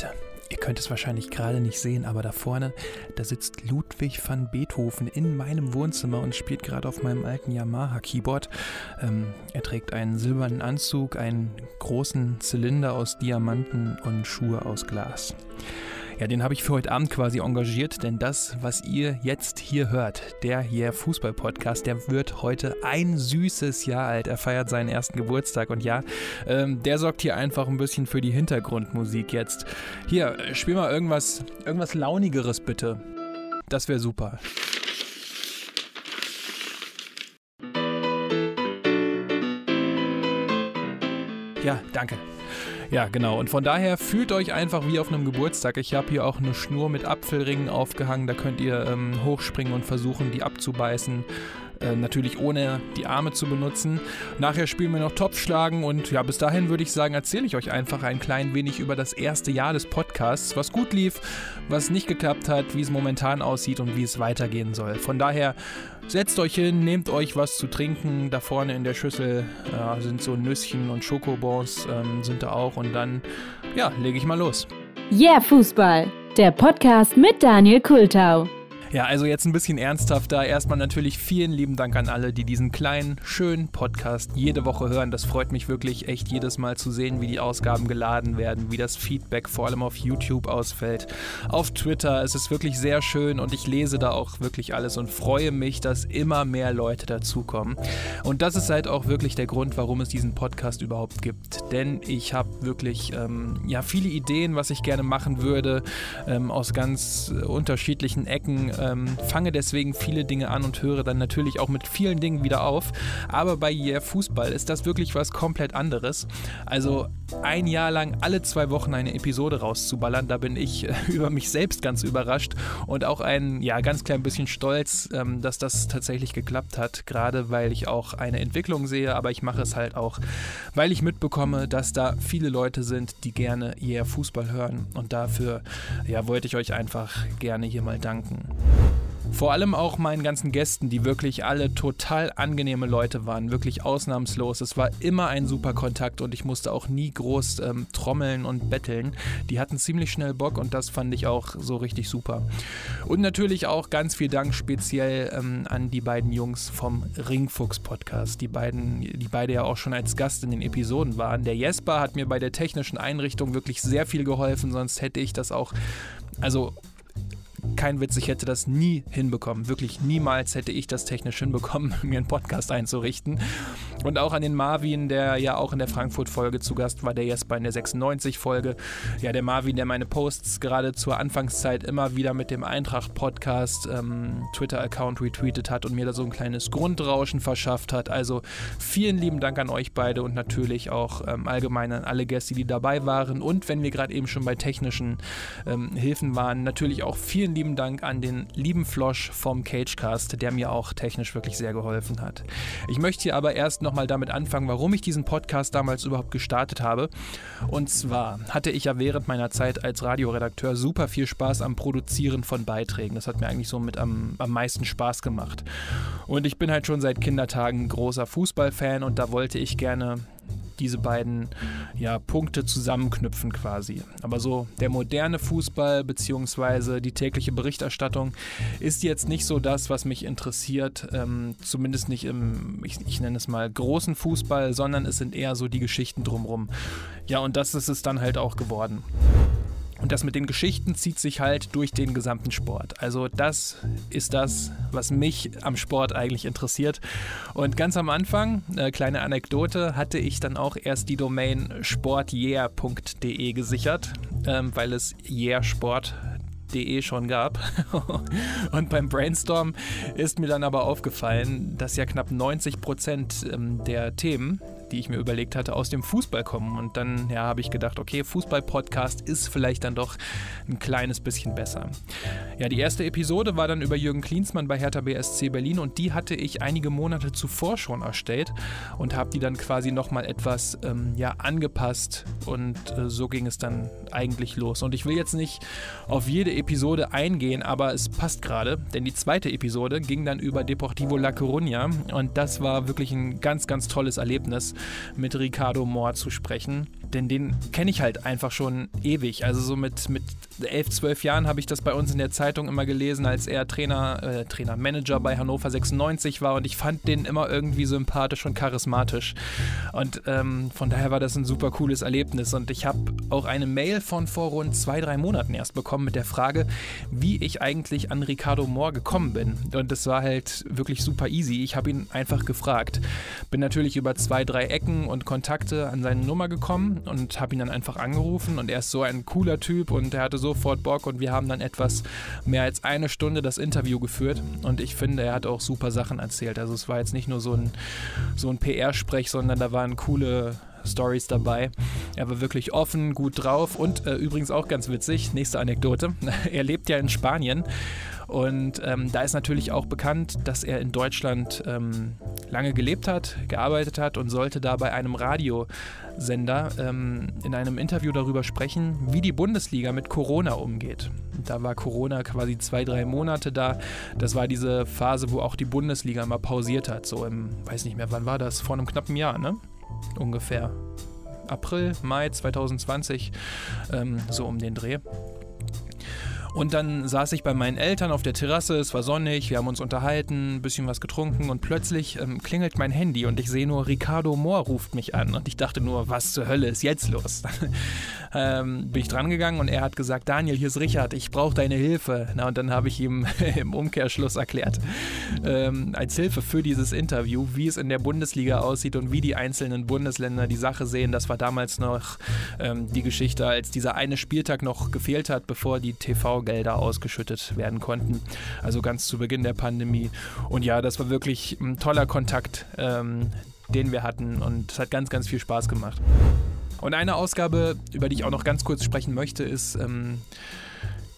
Leute, ihr könnt es wahrscheinlich gerade nicht sehen, aber da vorne, da sitzt Ludwig van Beethoven in meinem Wohnzimmer und spielt gerade auf meinem alten Yamaha-Keyboard. Ähm, er trägt einen silbernen Anzug, einen großen Zylinder aus Diamanten und Schuhe aus Glas. Ja, den habe ich für heute Abend quasi engagiert, denn das, was ihr jetzt hier hört, der hier Fußball-Podcast, der wird heute ein süßes Jahr alt. Er feiert seinen ersten Geburtstag und ja, ähm, der sorgt hier einfach ein bisschen für die Hintergrundmusik jetzt. Hier, spiel mal irgendwas, irgendwas Launigeres bitte. Das wäre super. Ja, danke. Ja, genau. Und von daher fühlt euch einfach wie auf einem Geburtstag. Ich habe hier auch eine Schnur mit Apfelringen aufgehangen. Da könnt ihr ähm, hochspringen und versuchen, die abzubeißen. Äh, natürlich ohne die Arme zu benutzen. Nachher spielen wir noch Topfschlagen und ja, bis dahin würde ich sagen, erzähle ich euch einfach ein klein wenig über das erste Jahr des Podcasts, was gut lief, was nicht geklappt hat, wie es momentan aussieht und wie es weitergehen soll. Von daher setzt euch hin, nehmt euch was zu trinken. Da vorne in der Schüssel äh, sind so Nüsschen und Schokobons ähm, sind da auch und dann ja, lege ich mal los. Yeah Fußball, der Podcast mit Daniel Kultau. Ja, also jetzt ein bisschen ernsthafter. Erstmal natürlich vielen lieben Dank an alle, die diesen kleinen, schönen Podcast jede Woche hören. Das freut mich wirklich echt jedes Mal zu sehen, wie die Ausgaben geladen werden, wie das Feedback vor allem auf YouTube ausfällt. Auf Twitter es ist wirklich sehr schön und ich lese da auch wirklich alles und freue mich, dass immer mehr Leute dazukommen. Und das ist halt auch wirklich der Grund, warum es diesen Podcast überhaupt gibt. Denn ich habe wirklich ähm, ja, viele Ideen, was ich gerne machen würde, ähm, aus ganz unterschiedlichen Ecken ähm, fange deswegen viele Dinge an und höre dann natürlich auch mit vielen Dingen wieder auf. Aber bei Yeah Fußball ist das wirklich was komplett anderes. Also ein Jahr lang alle zwei Wochen eine Episode rauszuballern, da bin ich äh, über mich selbst ganz überrascht und auch ein ja, ganz klein bisschen stolz, ähm, dass das tatsächlich geklappt hat. Gerade weil ich auch eine Entwicklung sehe, aber ich mache es halt auch, weil ich mitbekomme, dass da viele Leute sind, die gerne Yeah Fußball hören. Und dafür ja, wollte ich euch einfach gerne hier mal danken. Vor allem auch meinen ganzen Gästen, die wirklich alle total angenehme Leute waren, wirklich ausnahmslos. Es war immer ein super Kontakt und ich musste auch nie groß ähm, trommeln und betteln. Die hatten ziemlich schnell Bock und das fand ich auch so richtig super. Und natürlich auch ganz viel Dank speziell ähm, an die beiden Jungs vom Ringfuchs Podcast, die beiden, die beide ja auch schon als Gast in den Episoden waren. Der Jesper hat mir bei der technischen Einrichtung wirklich sehr viel geholfen, sonst hätte ich das auch also kein Witz, ich hätte das nie hinbekommen. Wirklich niemals hätte ich das technisch hinbekommen, mir einen Podcast einzurichten. Und auch an den Marvin, der ja auch in der Frankfurt-Folge zu Gast war, der Jesper in der 96-Folge. Ja, der Marvin, der meine Posts gerade zur Anfangszeit immer wieder mit dem Eintracht-Podcast ähm, Twitter-Account retweetet hat und mir da so ein kleines Grundrauschen verschafft hat. Also vielen lieben Dank an euch beide und natürlich auch ähm, allgemein an alle Gäste, die dabei waren. Und wenn wir gerade eben schon bei technischen ähm, Hilfen waren, natürlich auch vielen lieben Dank an den lieben Flosch vom Cagecast, der mir auch technisch wirklich sehr geholfen hat. Ich möchte hier aber erst nochmal damit anfangen, warum ich diesen Podcast damals überhaupt gestartet habe. Und zwar hatte ich ja während meiner Zeit als Radioredakteur super viel Spaß am Produzieren von Beiträgen. Das hat mir eigentlich so mit am, am meisten Spaß gemacht. Und ich bin halt schon seit Kindertagen großer Fußballfan und da wollte ich gerne diese beiden ja, Punkte zusammenknüpfen quasi. Aber so der moderne Fußball bzw. die tägliche Berichterstattung ist jetzt nicht so das, was mich interessiert, ähm, zumindest nicht im, ich, ich nenne es mal, großen Fußball, sondern es sind eher so die Geschichten drumherum. Ja, und das ist es dann halt auch geworden. Und das mit den Geschichten zieht sich halt durch den gesamten Sport. Also das ist das, was mich am Sport eigentlich interessiert. Und ganz am Anfang, äh, kleine Anekdote, hatte ich dann auch erst die Domain sportyeah.de gesichert, ähm, weil es Yeah Sport schon gab. und beim Brainstorm ist mir dann aber aufgefallen, dass ja knapp 90 Prozent ähm, der Themen, die ich mir überlegt hatte, aus dem Fußball kommen. Und dann ja, habe ich gedacht, okay, Fußball-Podcast ist vielleicht dann doch ein kleines bisschen besser. Ja, die erste Episode war dann über Jürgen Klinsmann bei Hertha BSC Berlin und die hatte ich einige Monate zuvor schon erstellt und habe die dann quasi nochmal etwas ähm, ja, angepasst und äh, so ging es dann eigentlich los. Und ich will jetzt nicht auf jede Episode eingehen, aber es passt gerade, denn die zweite Episode ging dann über Deportivo La Coruña und das war wirklich ein ganz, ganz tolles Erlebnis. Mit Ricardo Moore zu sprechen. Denn den kenne ich halt einfach schon ewig. Also so mit, mit elf, zwölf Jahren habe ich das bei uns in der Zeitung immer gelesen, als er Trainer, äh, Trainer, Manager bei Hannover 96 war und ich fand den immer irgendwie sympathisch und charismatisch. Und ähm, von daher war das ein super cooles Erlebnis. Und ich habe auch eine Mail von vor rund zwei, drei Monaten erst bekommen mit der Frage, wie ich eigentlich an Ricardo Moore gekommen bin. Und das war halt wirklich super easy. Ich habe ihn einfach gefragt. Bin natürlich über zwei, drei Ecken und Kontakte an seine Nummer gekommen und habe ihn dann einfach angerufen. Und er ist so ein cooler Typ und er hatte sofort Bock und wir haben dann etwas mehr als eine Stunde das Interview geführt. Und ich finde, er hat auch super Sachen erzählt. Also es war jetzt nicht nur so ein, so ein PR-Sprech, sondern da waren coole Stories dabei. Er war wirklich offen, gut drauf und äh, übrigens auch ganz witzig, nächste Anekdote. er lebt ja in Spanien und ähm, da ist natürlich auch bekannt, dass er in Deutschland ähm, lange gelebt hat, gearbeitet hat und sollte da bei einem Radiosender ähm, in einem Interview darüber sprechen, wie die Bundesliga mit Corona umgeht. Da war Corona quasi zwei, drei Monate da. Das war diese Phase, wo auch die Bundesliga mal pausiert hat. So im, weiß nicht mehr, wann war das? Vor einem knappen Jahr, ne? ungefähr April, Mai 2020, ähm, so um den Dreh. Und dann saß ich bei meinen Eltern auf der Terrasse, es war sonnig, wir haben uns unterhalten, ein bisschen was getrunken und plötzlich ähm, klingelt mein Handy und ich sehe nur, Ricardo Moore ruft mich an und ich dachte nur, was zur Hölle ist jetzt los? ähm, bin ich drangegangen und er hat gesagt, Daniel, hier ist Richard, ich brauche deine Hilfe. Na, und dann habe ich ihm im Umkehrschluss erklärt, ähm, als Hilfe für dieses Interview, wie es in der Bundesliga aussieht und wie die einzelnen Bundesländer die Sache sehen. Das war damals noch ähm, die Geschichte, als dieser eine Spieltag noch gefehlt hat, bevor die TV-Gelder ausgeschüttet werden konnten. Also ganz zu Beginn der Pandemie. Und ja, das war wirklich ein toller Kontakt, ähm, den wir hatten und es hat ganz, ganz viel Spaß gemacht. Und eine Ausgabe, über die ich auch noch ganz kurz sprechen möchte, ist ähm,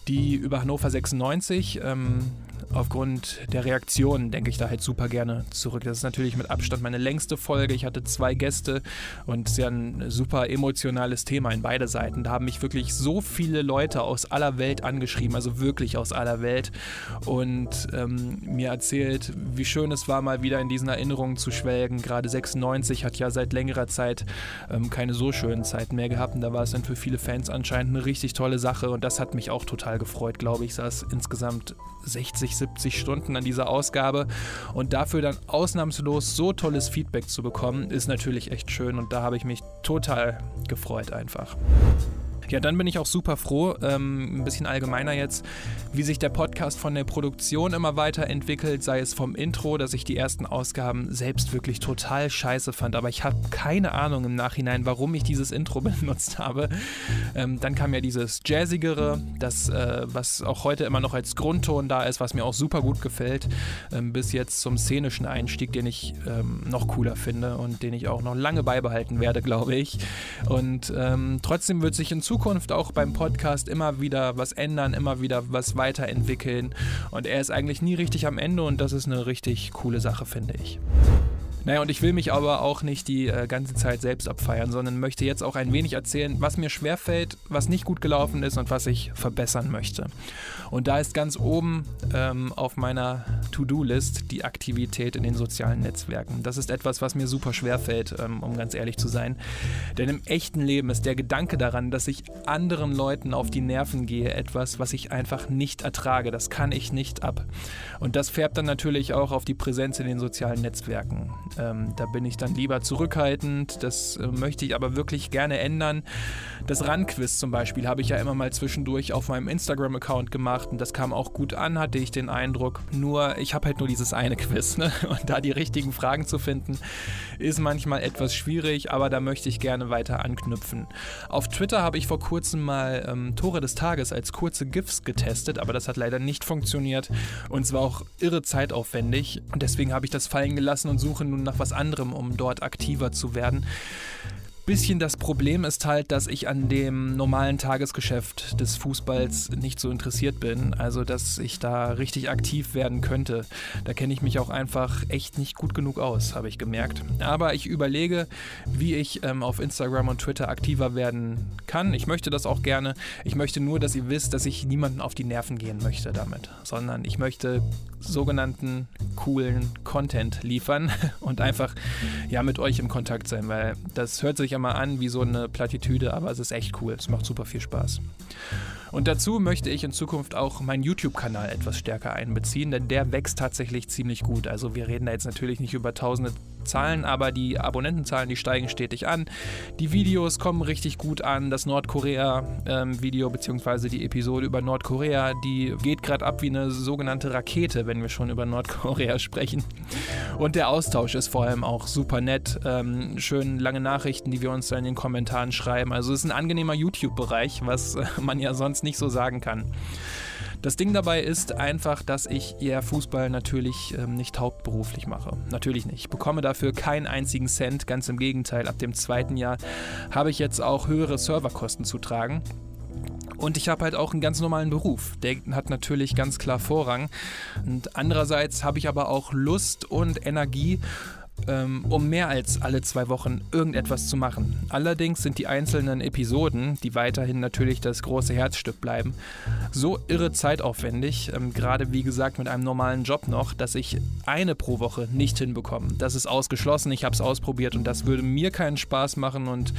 die über Hannover 96. Ähm, aufgrund der Reaktionen denke ich da halt super gerne zurück. Das ist natürlich mit Abstand meine längste Folge. Ich hatte zwei Gäste und es ist ja ein super emotionales Thema in beide Seiten. Da haben mich wirklich so viele Leute aus aller Welt angeschrieben, also wirklich aus aller Welt und ähm, mir erzählt, wie schön es war, mal wieder in diesen Erinnerungen zu schwelgen. Gerade 96 hat ja seit längerer Zeit ähm, keine so schönen Zeiten mehr gehabt und da war es dann für viele Fans anscheinend eine richtig tolle Sache und das hat mich auch total gefreut, glaube ich. Saß insgesamt 60, 70 Stunden an dieser Ausgabe und dafür dann ausnahmslos so tolles Feedback zu bekommen, ist natürlich echt schön und da habe ich mich total gefreut einfach. Ja, dann bin ich auch super froh, ähm, ein bisschen allgemeiner jetzt, wie sich der Podcast von der Produktion immer weiterentwickelt, sei es vom Intro, dass ich die ersten Ausgaben selbst wirklich total scheiße fand, aber ich habe keine Ahnung im Nachhinein, warum ich dieses Intro benutzt habe. Ähm, dann kam ja dieses Jazzigere, das, äh, was auch heute immer noch als Grundton da ist, was mir auch super gut gefällt, ähm, bis jetzt zum szenischen Einstieg, den ich ähm, noch cooler finde und den ich auch noch lange beibehalten werde, glaube ich. Und ähm, trotzdem wird sich in Zukunft Zukunft auch beim Podcast immer wieder was ändern, immer wieder was weiterentwickeln. Und er ist eigentlich nie richtig am Ende und das ist eine richtig coole Sache, finde ich. Naja, und ich will mich aber auch nicht die äh, ganze Zeit selbst abfeiern, sondern möchte jetzt auch ein wenig erzählen, was mir schwerfällt, was nicht gut gelaufen ist und was ich verbessern möchte. Und da ist ganz oben ähm, auf meiner To-Do-List die Aktivität in den sozialen Netzwerken. Das ist etwas, was mir super schwerfällt, ähm, um ganz ehrlich zu sein. Denn im echten Leben ist der Gedanke daran, dass ich anderen Leuten auf die Nerven gehe, etwas, was ich einfach nicht ertrage. Das kann ich nicht ab. Und das färbt dann natürlich auch auf die Präsenz in den sozialen Netzwerken. Ähm, da bin ich dann lieber zurückhaltend. Das äh, möchte ich aber wirklich gerne ändern. Das Run-Quiz zum Beispiel habe ich ja immer mal zwischendurch auf meinem Instagram-Account gemacht und das kam auch gut an, hatte ich den Eindruck. Nur, ich habe halt nur dieses eine Quiz. Ne? Und da die richtigen Fragen zu finden, ist manchmal etwas schwierig, aber da möchte ich gerne weiter anknüpfen. Auf Twitter habe ich vor kurzem mal ähm, Tore des Tages als kurze GIFs getestet, aber das hat leider nicht funktioniert und es war auch irre zeitaufwendig. Und deswegen habe ich das fallen gelassen und suche nun nach was anderem, um dort aktiver zu werden. bisschen das Problem ist halt, dass ich an dem normalen Tagesgeschäft des Fußballs nicht so interessiert bin. Also, dass ich da richtig aktiv werden könnte. Da kenne ich mich auch einfach echt nicht gut genug aus, habe ich gemerkt. Aber ich überlege, wie ich ähm, auf Instagram und Twitter aktiver werden kann. Ich möchte das auch gerne. Ich möchte nur, dass ihr wisst, dass ich niemanden auf die Nerven gehen möchte damit, sondern ich möchte sogenannten coolen Content liefern und einfach ja mit euch im Kontakt sein, weil das hört sich immer an wie so eine Plattitüde, aber es ist echt cool. Es macht super viel Spaß. Und dazu möchte ich in Zukunft auch meinen YouTube-Kanal etwas stärker einbeziehen, denn der wächst tatsächlich ziemlich gut. Also wir reden da jetzt natürlich nicht über tausende Zahlen, aber die Abonnentenzahlen, die steigen stetig an. Die Videos kommen richtig gut an. Das Nordkorea-Video ähm, bzw. die Episode über Nordkorea, die geht gerade ab wie eine sogenannte Rakete, wenn wir schon über Nordkorea sprechen. Und der Austausch ist vor allem auch super nett. Ähm, schön lange Nachrichten, die wir uns da in den Kommentaren schreiben. Also es ist ein angenehmer YouTube-Bereich, was äh, man ja sonst nicht so sagen kann. Das Ding dabei ist einfach, dass ich eher Fußball natürlich ähm, nicht hauptberuflich mache. Natürlich nicht. Ich bekomme dafür keinen einzigen Cent. Ganz im Gegenteil, ab dem zweiten Jahr habe ich jetzt auch höhere Serverkosten zu tragen. Und ich habe halt auch einen ganz normalen Beruf. Der hat natürlich ganz klar Vorrang. Und andererseits habe ich aber auch Lust und Energie, ähm, um mehr als alle zwei Wochen irgendetwas zu machen. Allerdings sind die einzelnen Episoden, die weiterhin natürlich das große Herzstück bleiben, so irre zeitaufwendig, ähm, gerade wie gesagt mit einem normalen Job noch, dass ich eine pro Woche nicht hinbekomme. Das ist ausgeschlossen, ich habe es ausprobiert und das würde mir keinen Spaß machen und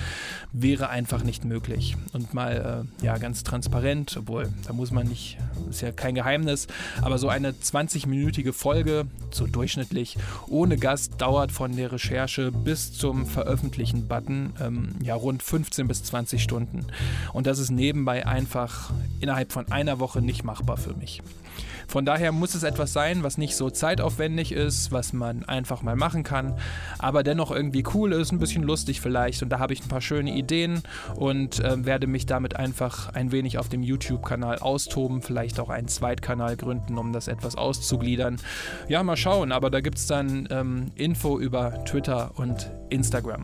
wäre einfach nicht möglich. Und mal äh, ja ganz transparent, obwohl da muss man nicht, ist ja kein Geheimnis, aber so eine 20-minütige Folge, so durchschnittlich, ohne Gast dauert von der Recherche bis zum Veröffentlichen-Button ähm, ja rund 15 bis 20 Stunden. Und das ist nebenbei einfach innerhalb von einer Woche nicht machbar für mich. Von daher muss es etwas sein, was nicht so zeitaufwendig ist, was man einfach mal machen kann, aber dennoch irgendwie cool ist, ein bisschen lustig vielleicht. Und da habe ich ein paar schöne Ideen und äh, werde mich damit einfach ein wenig auf dem YouTube-Kanal austoben, vielleicht auch einen Zweitkanal gründen, um das etwas auszugliedern. Ja, mal schauen, aber da gibt es dann ähm, Info über Twitter und Instagram.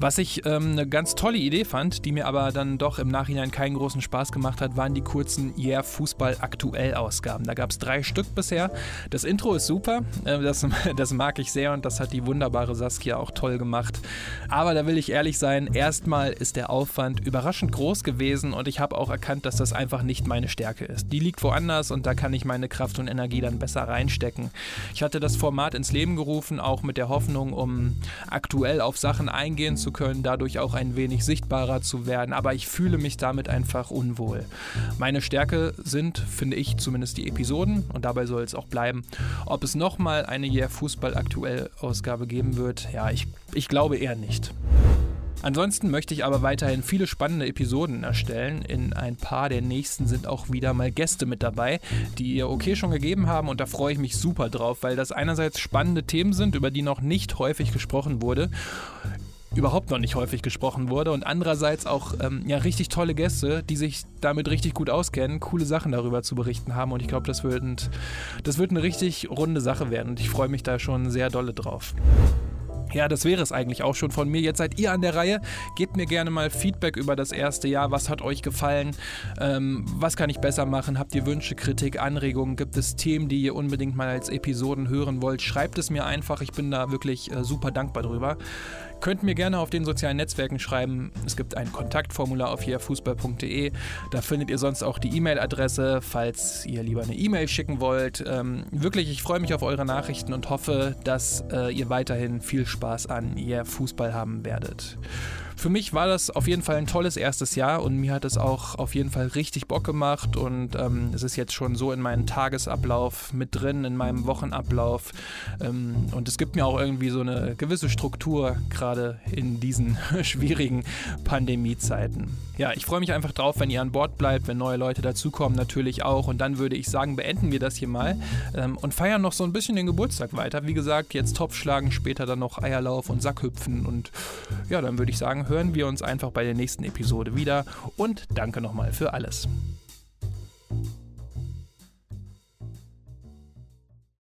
Was ich ähm, eine ganz tolle Idee fand, die mir aber dann doch im Nachhinein keinen großen Spaß gemacht hat, waren die kurzen Yeah Fußball aktuell Ausgaben. Da gab es drei Stück bisher. Das Intro ist super, äh, das, das mag ich sehr und das hat die wunderbare Saskia auch toll gemacht. Aber da will ich ehrlich sein, erstmal ist der Aufwand überraschend groß gewesen und ich habe auch erkannt, dass das einfach nicht meine Stärke ist. Die liegt woanders und da kann ich meine Kraft und Energie dann besser reinstecken. Ich hatte das Format ins Leben gerufen, auch mit der Hoffnung, um aktuell auf Sachen eingehen zu zu können, dadurch auch ein wenig sichtbarer zu werden, aber ich fühle mich damit einfach unwohl. Meine Stärke sind, finde ich, zumindest die Episoden und dabei soll es auch bleiben. Ob es nochmal eine Yeah Fußball aktuell Ausgabe geben wird, ja, ich, ich glaube eher nicht. Ansonsten möchte ich aber weiterhin viele spannende Episoden erstellen. In ein paar der nächsten sind auch wieder mal Gäste mit dabei, die ihr okay schon gegeben haben und da freue ich mich super drauf, weil das einerseits spannende Themen sind, über die noch nicht häufig gesprochen wurde überhaupt noch nicht häufig gesprochen wurde und andererseits auch ähm, ja, richtig tolle Gäste, die sich damit richtig gut auskennen, coole Sachen darüber zu berichten haben und ich glaube, das wird, das wird eine richtig runde Sache werden und ich freue mich da schon sehr dolle drauf. Ja, das wäre es eigentlich auch schon von mir. Jetzt seid ihr an der Reihe. Gebt mir gerne mal Feedback über das erste Jahr. Was hat euch gefallen? Ähm, was kann ich besser machen? Habt ihr Wünsche, Kritik, Anregungen? Gibt es Themen, die ihr unbedingt mal als Episoden hören wollt? Schreibt es mir einfach. Ich bin da wirklich äh, super dankbar drüber. Könnt mir gerne auf den sozialen Netzwerken schreiben. Es gibt ein Kontaktformular auf hierfußball.de. Da findet ihr sonst auch die E-Mail-Adresse, falls ihr lieber eine E-Mail schicken wollt. Ähm, wirklich, ich freue mich auf eure Nachrichten und hoffe, dass äh, ihr weiterhin viel Spaß an ihr Fußball haben werdet. Für mich war das auf jeden Fall ein tolles erstes Jahr und mir hat es auch auf jeden Fall richtig Bock gemacht und ähm, es ist jetzt schon so in meinem Tagesablauf mit drin, in meinem Wochenablauf ähm, und es gibt mir auch irgendwie so eine gewisse Struktur, gerade in diesen schwierigen Pandemiezeiten. Ja, ich freue mich einfach drauf, wenn ihr an Bord bleibt, wenn neue Leute dazukommen, natürlich auch und dann würde ich sagen, beenden wir das hier mal ähm, und feiern noch so ein bisschen den Geburtstag weiter. Wie gesagt, jetzt Topf schlagen, später dann noch Eierlauf und Sackhüpfen und ja, dann würde ich sagen, hören wir uns einfach bei der nächsten Episode wieder und danke nochmal für alles.